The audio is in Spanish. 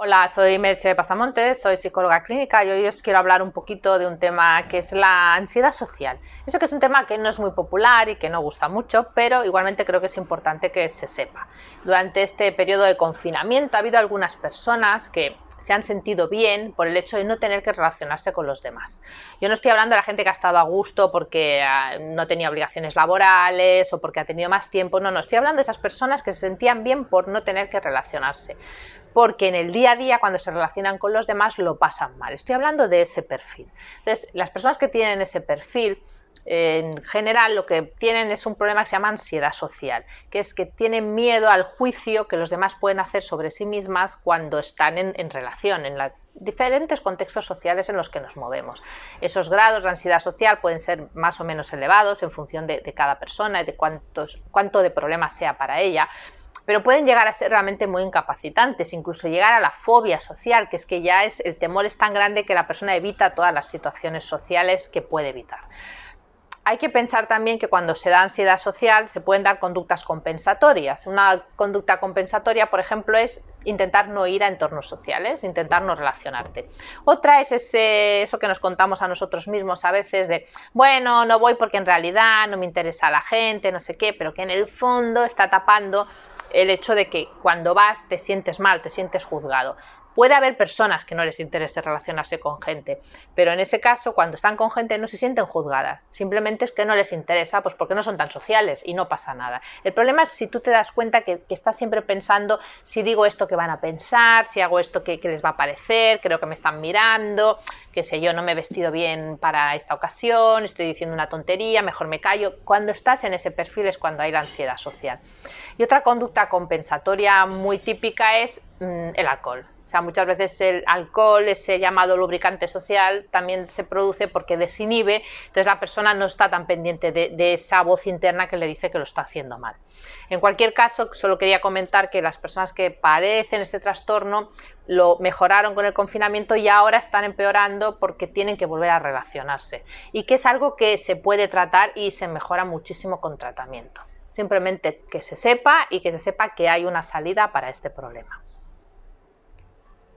Hola, soy Merche Pasamontes, soy psicóloga clínica y hoy os quiero hablar un poquito de un tema que es la ansiedad social. Eso que es un tema que no es muy popular y que no gusta mucho, pero igualmente creo que es importante que se sepa. Durante este periodo de confinamiento ha habido algunas personas que se han sentido bien por el hecho de no tener que relacionarse con los demás. Yo no estoy hablando de la gente que ha estado a gusto porque ah, no tenía obligaciones laborales o porque ha tenido más tiempo, no, no, estoy hablando de esas personas que se sentían bien por no tener que relacionarse porque en el día a día cuando se relacionan con los demás lo pasan mal. Estoy hablando de ese perfil. Entonces, las personas que tienen ese perfil en general lo que tienen es un problema que se llama ansiedad social, que es que tienen miedo al juicio que los demás pueden hacer sobre sí mismas cuando están en, relación, en los diferentes contextos sociales en los que nos movemos. Esos grados de ansiedad social pueden ser más o menos elevados en función de, cada persona y de cuántos, cuánto de problema sea para ella, pero pueden llegar a ser realmente muy incapacitantes, incluso llegar a la fobia social, que es que ya es el temor es tan grande que la persona evita todas las situaciones sociales que puede evitar hay que pensar también que cuando se da ansiedad social se pueden dar conductas compensatorias. Una conducta compensatoria, por ejemplo, es intentar no ir a entornos sociales, intentar no relacionarte. Otra es ese, eso que nos contamos a nosotros mismos a veces de, bueno, no voy porque en realidad no me interesa la gente, no sé qué, pero que en el fondo está tapando el hecho de que cuando vas te sientes mal, te sientes juzgado. Puede haber personas que no les interese relacionarse con gente, pero en ese caso, cuando están con gente, no se sienten juzgadas. Simplemente es que no les interesa, pues porque no son tan sociales y no pasa nada. El problema es si tú te das cuenta que, estás siempre pensando si digo esto que van a pensar, si hago esto que, les va a parecer, creo que me están mirando, que sé yo, no me he vestido bien para esta ocasión, estoy diciendo una tontería, mejor me callo. Cuando estás en ese perfil es cuando hay la ansiedad social. Y otra conducta compensatoria muy típica es el alcohol. O sea, muchas veces el alcohol, ese llamado lubricante social, también se produce porque desinhibe, entonces la persona no está tan pendiente de, esa voz interna que le dice que lo está haciendo mal. En cualquier caso, solo quería comentar que las personas que padecen este trastorno lo mejoraron con el confinamiento y ahora están empeorando porque tienen que volver a relacionarse y que es algo que se puede tratar y se mejora muchísimo con tratamiento. Simplemente que se sepa y que se sepa que hay una salida para este problema.